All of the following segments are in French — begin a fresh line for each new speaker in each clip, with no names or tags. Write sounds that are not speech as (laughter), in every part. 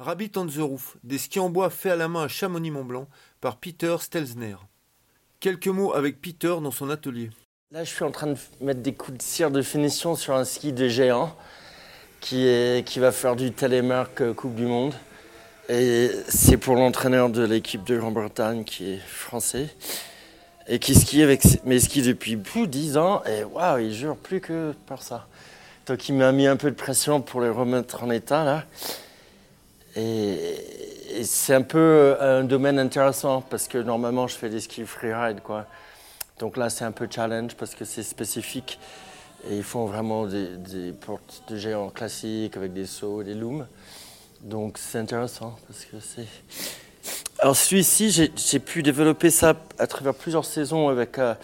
Rabbit on the Roof, des skis en bois faits à la main à Chamonix-Mont-Blanc par Peter Stelzner. Quelques mots avec Peter dans son atelier.
Là, je suis en train de mettre des coups de cire de finition sur un ski de géant qui, va faire du télémarque euh, Coupe du Monde. Et c'est pour l'entraîneur de l'équipe de Grande-Bretagne qui est français et qui skie avec mes skis depuis plus de 10 ans. Et waouh, il jure plus que par ça. Donc il m'a mis un peu de pression pour les remettre en état là. Et, c'est un peu un domaine intéressant parce que normalement je fais des skis freeride. Donc là c'est un peu challenge parce que c'est spécifique et ils font vraiment des, portes de géants classiques avec des sauts, des looms. Donc c'est intéressant parce que c'est. Alors celui-ci j'ai pu développer ça à travers plusieurs saisons avec. Euh,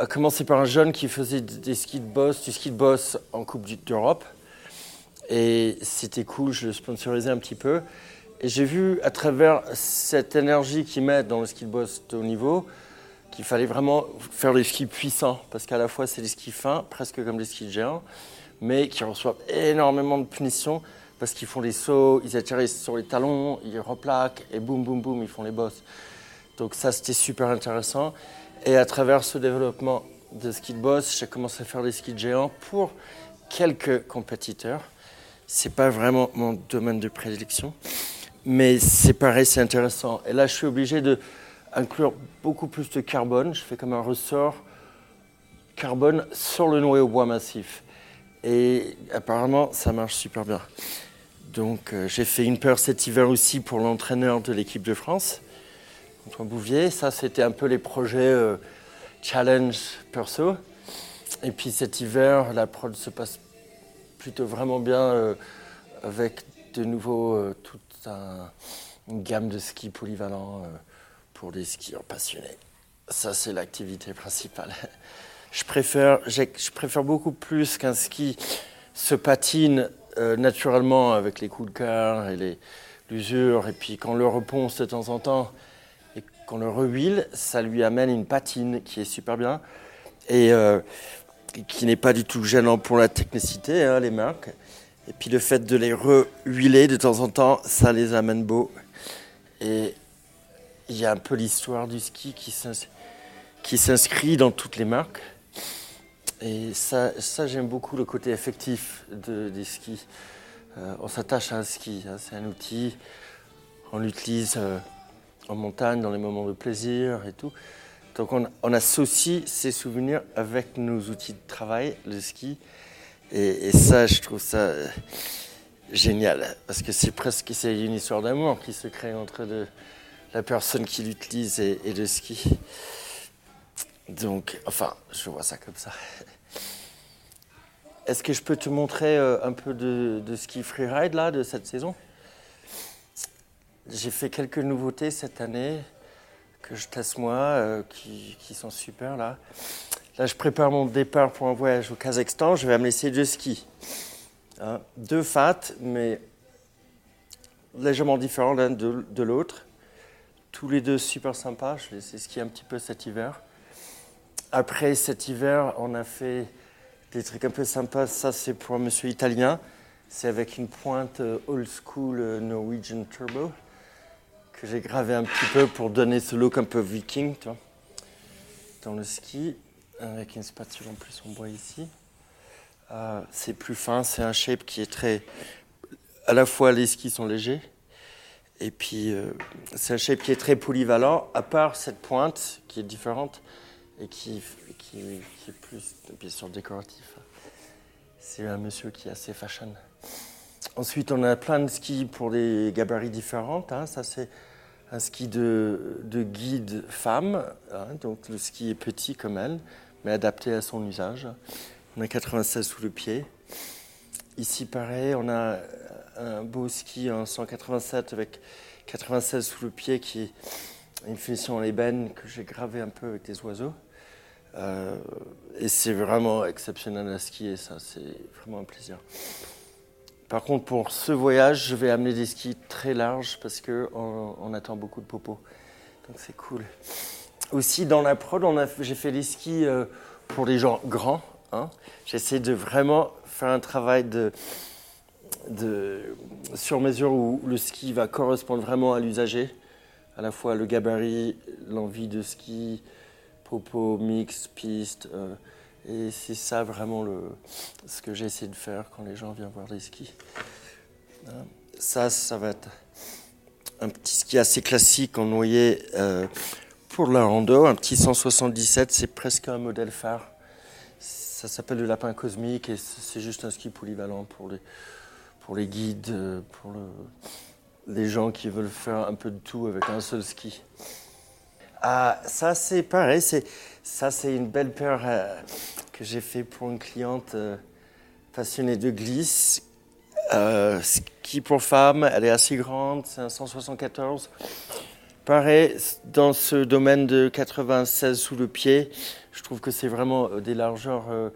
à commencer par un jeune qui faisait des skis boss, du ski de boss en Coupe d'Europe. Et c'était cool, je le sponsorisais un petit peu. Et j'ai vu à travers cette énergie qu'ils mettent dans le ski de boss de haut niveau qu'il fallait vraiment faire des skis puissants. Parce qu'à la fois, c'est des skis fins, presque comme des skis géants, mais qui reçoivent énormément de punitions parce qu'ils font des sauts, ils atterrissent sur les talons, ils replaquent et boum, boum, boum, ils font les bosses. Donc ça, c'était super intéressant. Et à travers ce développement de ski de boss, j'ai commencé à faire des skis géants pour quelques compétiteurs. C'est pas vraiment mon domaine de prédilection, mais c'est pareil, c'est intéressant. Et là, je suis obligé de inclure beaucoup plus de carbone. Je fais comme un ressort carbone sur le noyau bois massif. Et apparemment, ça marche super bien. Donc, euh, j'ai fait une paire cet hiver aussi pour l'entraîneur de l'équipe de France, Antoine Bouvier. Ça, c'était un peu les projets euh, challenge perso. Et puis cet hiver, la prod se passe plutôt vraiment bien euh, avec de nouveau euh, toute une gamme de skis polyvalents euh, pour des skieurs passionnés. Ça, c'est l'activité principale. (laughs) Je préfère, je préfère beaucoup plus qu'un ski se patine naturellement avec les coups de cœur et l'usure, et puis qu'on le reponce de temps en temps et qu'on le rehuile, ça lui amène une patine qui est super bien. Qui n'est pas du tout gênant pour la technicité, hein, les marques. Et puis le fait de les rehuiler de temps en temps, ça les amène beaux. Et il y a un peu l'histoire du ski qui s'inscrit dans toutes les marques. Et ça, j'aime beaucoup le côté effectif de, des skis. Euh, on s'attache à un ski, hein, c'est un outil. On l'utilise euh, en montagne, dans les moments de plaisir et tout. Donc on, associe ces souvenirs avec nos outils de travail, le ski. Et, ça, je trouve ça euh, génial, parce que c'est presque une histoire d'amour qui se crée entre la personne qui l'utilise et, le ski. Donc, enfin, je vois ça comme ça. Est-ce que je peux te montrer euh, un peu de, de ski freeride là, de cette saison? J'ai fait quelques nouveautés cette année que je teste moi, euh, qui, sont super là. Là, je prépare mon départ pour un voyage au Kazakhstan. Je vais amener ces deux skis. Hein, deux fat, mais légèrement différents l'un de, l'autre. Tous les deux super sympas. Je les ai skiés un petit peu cet hiver. Après cet hiver, on a fait des trucs un peu sympas. Ça, c'est pour un monsieur italien. C'est avec une pointe euh, old school euh, Norwegian Turbo que j'ai gravé un petit peu pour donner ce look un peu viking, tu vois, dans le ski, avec une spatule en plus en bois ici. Euh, c'est plus fin, c'est un shape qui est très. À la fois, les skis sont légers, et puis euh, c'est un shape qui est très polyvalent, à part cette pointe qui est différente et qui, qui, est plus, bien sûr, décoratif. C'est un monsieur qui est assez fashion. Ensuite, on a plein de skis pour des gabarits différents. Hein. Ça, c'est un ski de, guide femme. Hein. donc, le ski est petit comme elle, mais adapté à son usage. On a 96 sous le pied. Ici, pareil, on a un beau ski en 187 avec 96 sous le pied qui est une finition en ébène que j'ai gravé un peu avec des oiseaux. Euh, et c'est vraiment exceptionnel à skier, ça, c'est vraiment un plaisir. Par contre, pour ce voyage, je vais amener des skis très larges parce qu'on on attend beaucoup de popo. Donc c'est cool. Aussi, dans la prod, j'ai fait des skis euh, pour les gens grands. Hein. J'essaie de vraiment faire un travail de, de sur mesure où le ski va correspondre vraiment à l'usager, à la fois le gabarit, l'envie de ski, propos, mix, piste. euh, et c'est ça vraiment le, ce que j'ai essayé de faire quand les gens viennent voir des skis. Euh, Ça, ça va être un petit ski assez classique en noyer euh, pour la rando, un petit 177, c'est presque un modèle phare. Ça s'appelle le lapin cosmique et c'est juste un ski polyvalent pour les, pour les guides, euh, pour le- les gens qui veulent faire un peu de tout avec un seul ski. Ah, ça c'est pareil, ça c'est une belle paire euh, que j'ai fait pour une cliente euh, passionnée de glisse. Euh, ski pour femme, elle est assez grande, c'est un 174. Pareil, dans ce domaine de 96 sous le pied, je trouve que c'est vraiment euh, des largeurs euh,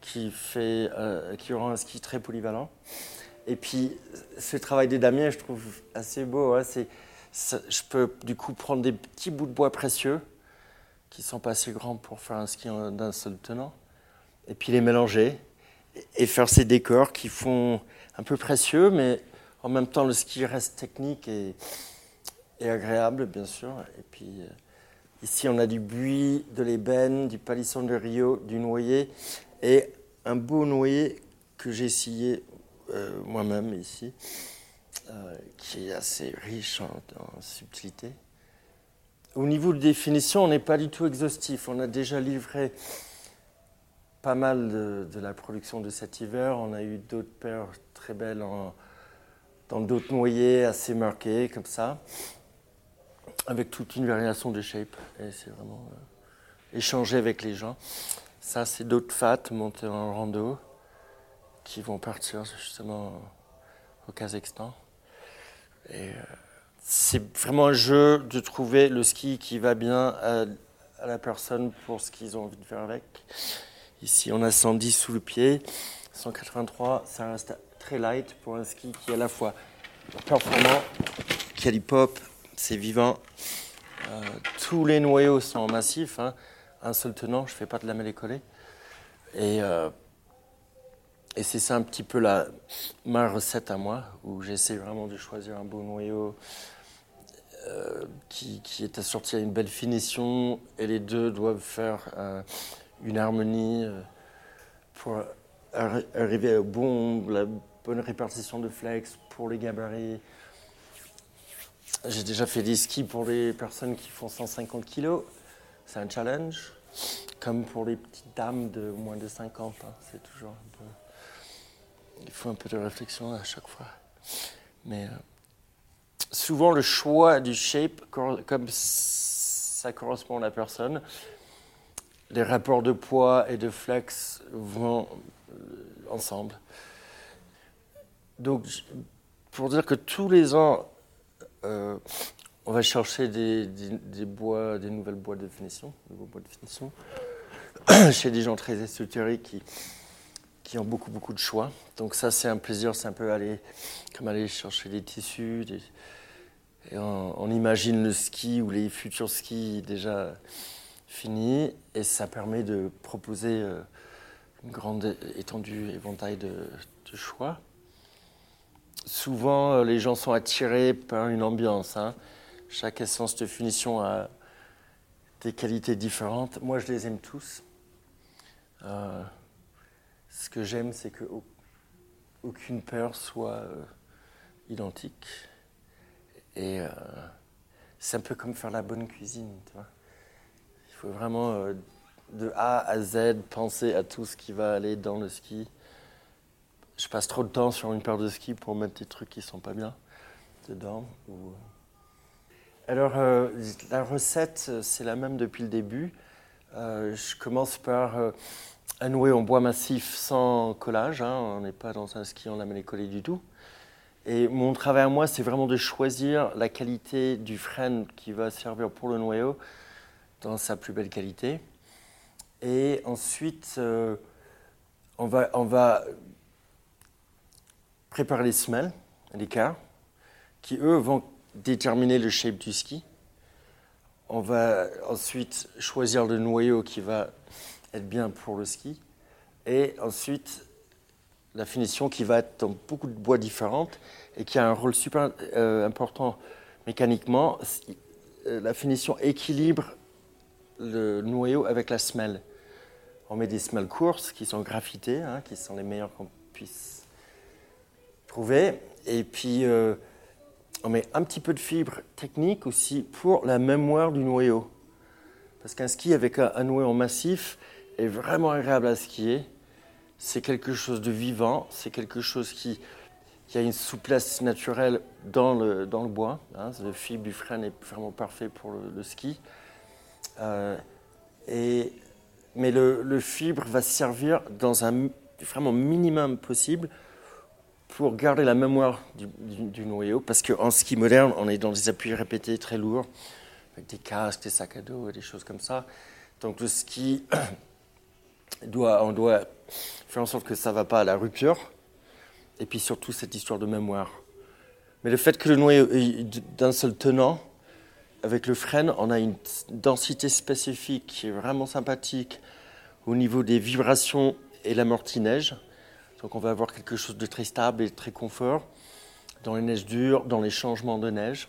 qui, fait, euh, qui rend un ski très polyvalent. Et puis, ce travail des damiers, je trouve assez beau. hein, je peux du coup prendre des petits bouts de bois précieux qui sont pas assez grands pour faire un ski d'un seul tenant, et puis les mélanger et- faire ces décors qui font un peu précieux, mais en même temps le ski reste technique et, et agréable, bien sûr. Et puis euh, ici, on a du buis, de l'ébène, du palisson de Rio, du noyer et un beau noyer que j'ai scié euh, moi-même ici, euh, qui est assez riche en, subtilité. Au niveau de définition, on n'est pas du tout exhaustif. On a déjà livré pas mal de, la production de cet hiver. On a eu d'autres paires très belles dans d'autres noyers assez marqués, comme ça, avec toute une variation de shape. Et c'est vraiment euh, échanger avec les gens. Ça, c'est d'autres fats montés en rando qui vont partir justement au Kazakhstan. Euh, c'est vraiment un jeu de trouver le ski qui va bien à, la personne pour ce qu'ils ont envie de faire avec. Ici, on a 110 sous le pied, 183, ça reste très light pour un ski qui est à la fois performant, qui a pop, c'est vivant. Euh, tous les noyaux sont massifs, hein. un seul tenant, je ne fais pas de la mêlée collée. Et, euh, et c'est ça un petit peu la, ma recette à moi, où j'essaie vraiment de choisir un beau noyau euh, qui, qui est assorti à une belle finition, et les deux doivent faire euh, une harmonie euh, pour arri- arriver au bon, la bonne répartition de flex pour les gabarits. J'ai déjà fait des skis pour les personnes qui font 150 kg. C'est un challenge. Comme pour les petites dames de moins de 50. hein. C'est toujours un peu. Il faut un peu de réflexion à chaque fois. Mais euh, souvent, le choix du shape, comme ça correspond à la personne, les rapports de poids et de flex vont euh, ensemble. Donc, pour dire que tous les ans, euh, on va chercher des, bois, des nouvelles boîtes de finition, de nouveaux bois de (coughs) chez des gens très ésotériques qui, qui ont beaucoup, beaucoup de choix. Donc ça, c'est un plaisir, c'est un peu aller, comme aller chercher des tissus, et on, imagine le ski ou les futurs skis déjà finis, et ça permet de proposer euh, une grande étendue, éventail de, de choix. Souvent, euh, les gens sont attirés par une ambiance. hein. Chaque essence de finition a des qualités différentes. Moi, je les aime tous. Euh, ce que j'aime, c'est que au- aucune paire soit euh, identique. Et euh, c'est un peu comme faire la bonne cuisine. Il faut vraiment, euh, de A à Z, penser à tout ce qui va aller dans le ski. Je passe trop de temps sur une paire de skis pour mettre des trucs qui sont pas bien dedans. ou- Alors, la recette, c'est la même depuis le début. Je commence par un noué en bois massif sans collage. hein. On n'est pas dans un ski en lamellé collé du tout. Et mon travail à moi, c'est vraiment de choisir la qualité du frêne qui va servir pour le noyau dans sa plus belle qualité. Et ensuite, euh, on, va, on préparer les semelles, les quarts, qui eux vont déterminer le shape du ski. On va ensuite choisir le noyau qui va être bien pour le ski. Et ensuite, la finition qui va être dans beaucoup de bois différentes et qui a un rôle super euh, important mécaniquement. Euh, la finition équilibre le noyau avec la semelle. On met des semelles courtes qui sont graffitées, hein, qui sont les meilleures qu'on puisse trouver. Et puis, euh, on met un petit peu de fibre technique aussi pour la mémoire du noyau. Parce qu'un ski avec un, noyau massif est vraiment agréable à skier. C'est quelque chose de vivant, c'est quelque chose qui, a une souplesse naturelle dans le, dans le bois. Hein. Le fibre du frein est vraiment parfait pour le, ski. Euh, et, mais le, fibre va servir dans un vraiment minimum possible pour garder la mémoire du, noyau, parce qu'en ski moderne, on est dans des appuis répétés très lourds, avec des casques, des sacs à dos des choses comme ça. Donc le ski, (clears throat) on doit faire en sorte que ça ne va pas à la rupture, et puis surtout cette histoire de mémoire. Mais le fait que le noyau est d'un seul tenant, avec le frein, on a une densité spécifique qui est vraiment sympathique au niveau des vibrations et l'amorti-neige. Donc on va avoir quelque chose de très stable et très confort dans les neiges dures, dans les changements de neige.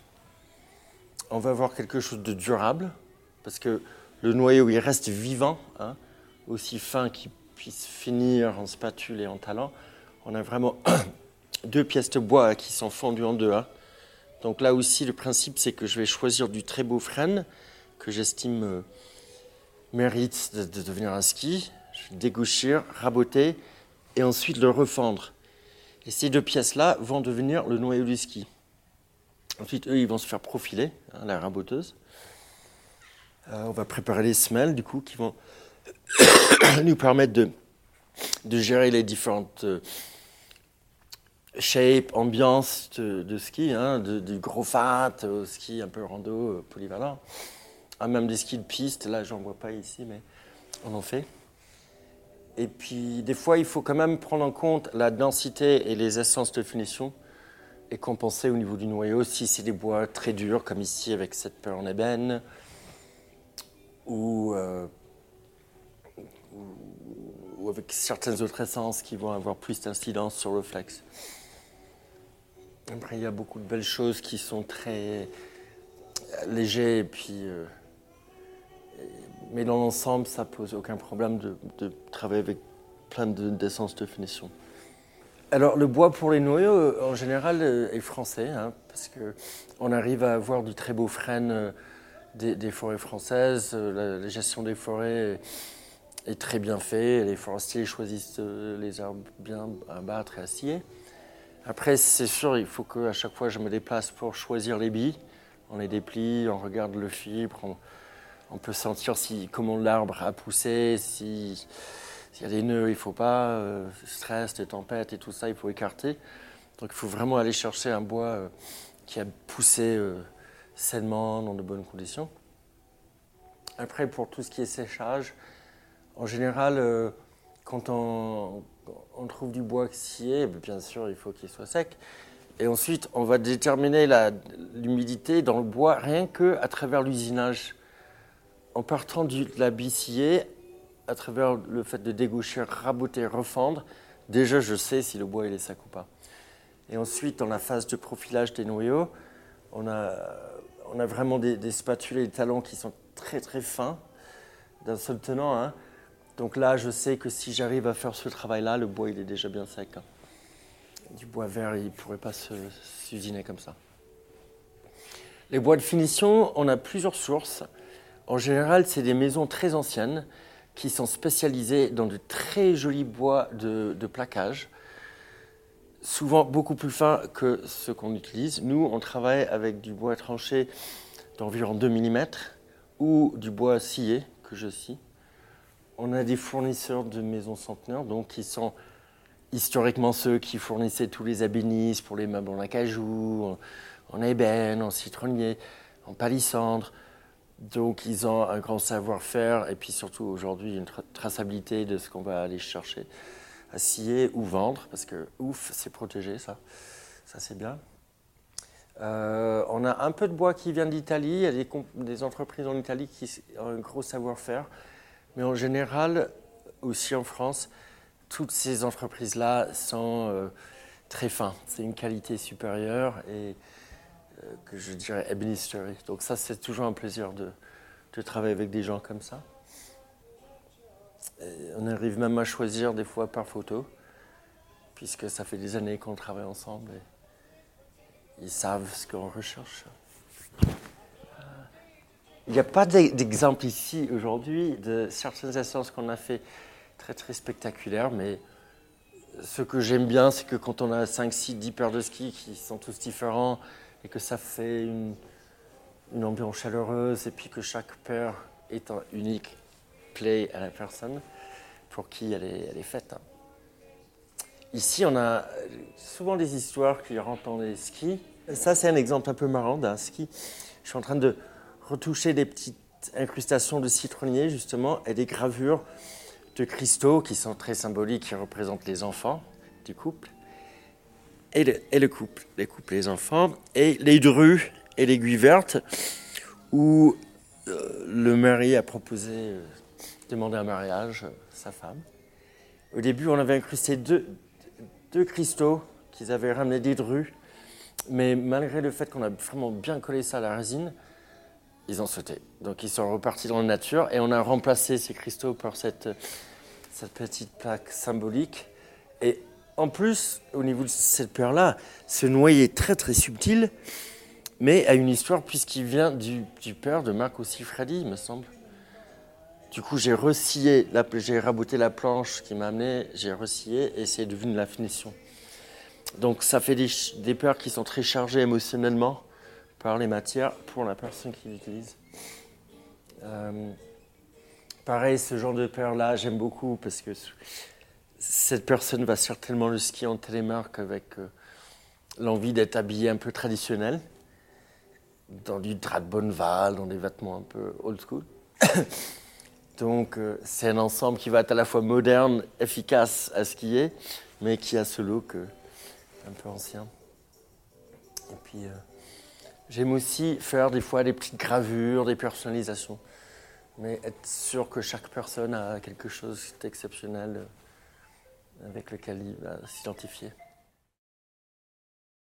On va avoir quelque chose de durable parce que le noyau il reste vivant, hein, aussi fin qu'il puisse finir en spatule et en talent. On a vraiment (coughs) deux pièces de bois qui sont fondues en deux. Hein. Donc là aussi, le principe, c'est que je vais choisir du très beau frêne que j'estime euh, mérite de, de, devenir un ski. Je vais dégauchir, raboter et ensuite le refendre. Et ces deux pièces-là vont devenir le noyau du ski. Ensuite, eux, ils vont se faire profiler, hein, la raboteuse. Euh, on va préparer les semelles, du coup, qui vont (coughs) (coughs) nous permettre de, de gérer les différentes euh, shapes, ambiances de, ski, hein, du gros fat au ski un peu rando, euh, polyvalent. Ah, même des skis de piste, là, j'en vois pas ici, mais on en fait. Et puis, des fois, il faut quand même prendre en compte la densité et les essences de finition et compenser au niveau du noyau si c'est des bois très durs, comme ici avec cette peur en ébène, ou, euh, ou, avec certaines autres essences qui vont avoir plus d'incidence sur le flex. Après, il y a beaucoup de belles choses qui sont très légers et puis. Euh, mais dans l'ensemble, ça pose aucun problème de, travailler avec plein d'essences de, finition. Alors le bois pour les noyaux, euh, en général, euh, est français, hein, parce qu'on arrive à avoir du très beau frêne des, forêts françaises. La, gestion des forêts est, très bien faite. Les forestiers choisissent les arbres bien à battre et à scier. Après, c'est sûr, il faut qu'à chaque fois je me déplace pour choisir les billes. On les déplie, on regarde le fibre, on peut sentir si, comment l'arbre a poussé, s'il y a des nœuds, il ne faut pas, euh, stress, des tempêtes et tout ça, il faut écarter. Donc il faut vraiment aller chercher un bois euh, qui a poussé euh, sainement, dans de bonnes conditions. Après, pour tout ce qui est séchage, en général, quand on, trouve du bois scié, ben, bien sûr, il faut qu'il soit sec. Et ensuite, on va déterminer l'humidité dans le bois rien qu'à travers l'usinage en partant de la biciller, à travers le fait de dégaucher, raboter, refendre, déjà je sais si le bois est sec ou pas. Et ensuite, dans la phase de profilage des noyaux, on a, on a vraiment des, spatules et des talons qui sont très très fins, d'un seul tenant. Hein. Donc là, je sais que si j'arrive à faire ce travail-là, le bois il est déjà bien sec. Hein. Du bois vert, il ne pourrait pas s'usiner comme ça. Les bois de finition, on a plusieurs sources. En général, c'est des maisons très anciennes qui sont spécialisées dans de très jolis bois de, plaquage, souvent beaucoup plus fins que ceux qu'on utilise. Nous, on travaille avec du bois tranché d'environ 2 mm ou du bois scié, que je scie. On a des fournisseurs de maisons centenaires, donc qui sont historiquement ceux qui fournissaient tous les abénisses pour les meubles en acajou, en, ébène, en citronnier, en palissandre. Donc ils ont un grand savoir-faire et puis surtout aujourd'hui une traçabilité de ce qu'on va aller chercher à scier ou vendre parce que ouf, c'est protégé ça. Ça c'est bien. Euh, on a un peu de bois qui vient d'Italie. Il y a des, entreprises en Italie qui ont un gros savoir-faire. Mais en général, aussi en France, toutes ces entreprises-là sont euh, très fins. C'est une qualité supérieure et euh, que je dirais administrée. Donc ça, c'est toujours un plaisir de, de, travailler avec des gens comme ça. on arrive même à choisir des fois par photo, puisque ça fait des années qu'on travaille ensemble et ils savent ce qu'on recherche. Il n'y a pas d'exemple ici aujourd'hui de certaines essences qu'on a fait très très spectaculaires, mais ce que j'aime bien, c'est que quand on a 5, 6, 10 paires de skis qui sont tous différents et que ça fait une, ambiance chaleureuse et puis que chaque paire est un unique play à la personne pour qui elle est, elle est faite. Ici, on a souvent des histoires qui rentrent dans les skis. Ça, c'est un exemple un peu marrant d'un ski. Je suis en train de retoucher des petites incrustations de citronnier, justement, et des gravures de cristaux qui sont très symboliques, qui représentent les enfants du couple. Et le, couple, les couples les enfants, et les drues et l'aiguille verte, où euh, le mari a proposé, euh, demander un mariage à sa femme. Au début, on avait incrusté deux, deux cristaux qu'ils avaient ramenés des drues, mais malgré le fait qu'on a vraiment bien collé ça à la résine, ils ont sauté. Donc ils sont repartis dans la nature et on a remplacé ces cristaux par cette, cette petite plaque symbolique. Et en plus, au niveau de cette paire-là, ce noyer est très très subtil, mais a une histoire puisqu'il vient du, du, père de Marc aussi Freddy, il me semble. Du coup, j'ai rescié, j'ai rabouté la planche qui m'a amené, j'ai rescié et c'est devenu la finition. Donc ça fait des, des paires qui sont très chargées émotionnellement par les matières pour la personne qui l'utilise. Euh, pareil, ce genre de paire-là, j'aime beaucoup parce que cette personne va certainement le skier en télémarque avec euh, l'envie d'être habillé un peu traditionnel, dans du drap de Bonneval, dans des vêtements un peu old school. (coughs) Donc euh, c'est un ensemble qui va être à la fois moderne, efficace à skier, mais qui a ce look un peu ancien. Et puis J'aime aussi faire des fois des petites gravures, des personnalisations. Mais être sûr que chaque personne a quelque chose d'exceptionnel avec lequel il va s'identifier.